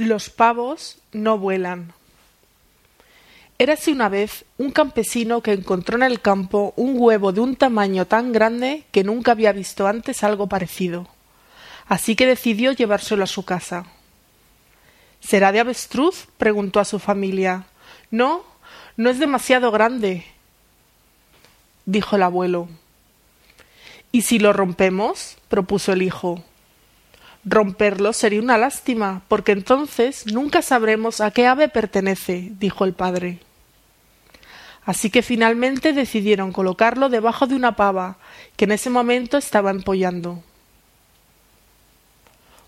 Los pavos no vuelan. Érase una vez un campesino que encontró en el campo un huevo de un tamaño tan grande que nunca había visto antes algo parecido. Así que decidió llevárselo a su casa. ¿Será de avestruz? preguntó a su familia. No, no es demasiado grande, dijo el abuelo. ¿Y si lo rompemos? propuso el hijo. Romperlo sería una lástima, porque entonces nunca sabremos a qué ave pertenece, dijo el padre. Así que finalmente decidieron colocarlo debajo de una pava, que en ese momento estaba empollando.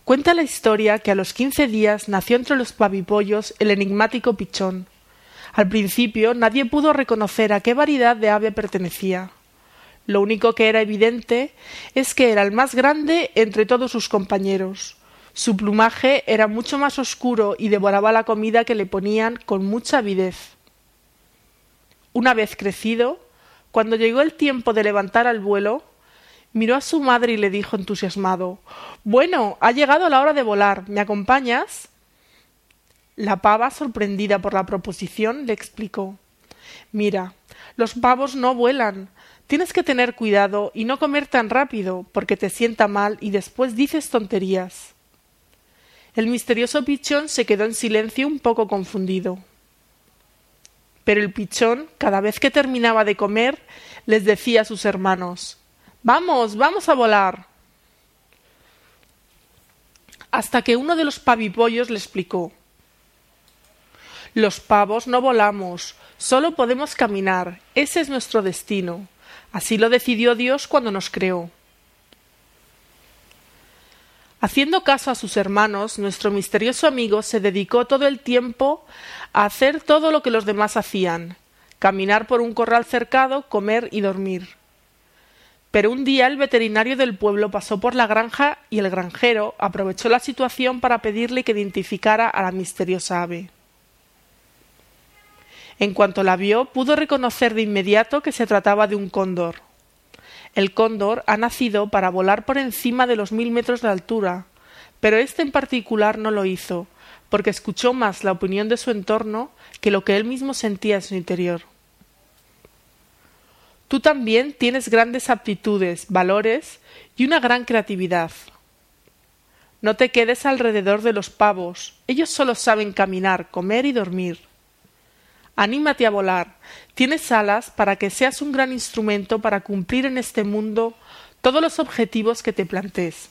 Cuenta la historia que a los quince días nació entre los pavipollos el enigmático pichón. Al principio nadie pudo reconocer a qué variedad de ave pertenecía. Lo único que era evidente es que era el más grande entre todos sus compañeros. Su plumaje era mucho más oscuro y devoraba la comida que le ponían con mucha avidez. Una vez crecido, cuando llegó el tiempo de levantar al vuelo, miró a su madre y le dijo entusiasmado Bueno, ha llegado la hora de volar. ¿Me acompañas? La pava, sorprendida por la proposición, le explicó Mira, los pavos no vuelan, Tienes que tener cuidado y no comer tan rápido, porque te sienta mal y después dices tonterías. El misterioso pichón se quedó en silencio un poco confundido. Pero el pichón, cada vez que terminaba de comer, les decía a sus hermanos Vamos, vamos a volar. Hasta que uno de los pavipollos le explicó Los pavos no volamos, solo podemos caminar, ese es nuestro destino. Así lo decidió Dios cuando nos creó. Haciendo caso a sus hermanos, nuestro misterioso amigo se dedicó todo el tiempo a hacer todo lo que los demás hacían caminar por un corral cercado, comer y dormir. Pero un día el veterinario del pueblo pasó por la granja y el granjero aprovechó la situación para pedirle que identificara a la misteriosa ave. En cuanto la vio, pudo reconocer de inmediato que se trataba de un cóndor. El cóndor ha nacido para volar por encima de los mil metros de altura, pero este en particular no lo hizo, porque escuchó más la opinión de su entorno que lo que él mismo sentía en su interior. Tú también tienes grandes aptitudes, valores y una gran creatividad. No te quedes alrededor de los pavos, ellos solo saben caminar, comer y dormir. Anímate a volar. Tienes alas para que seas un gran instrumento para cumplir en este mundo todos los objetivos que te plantees.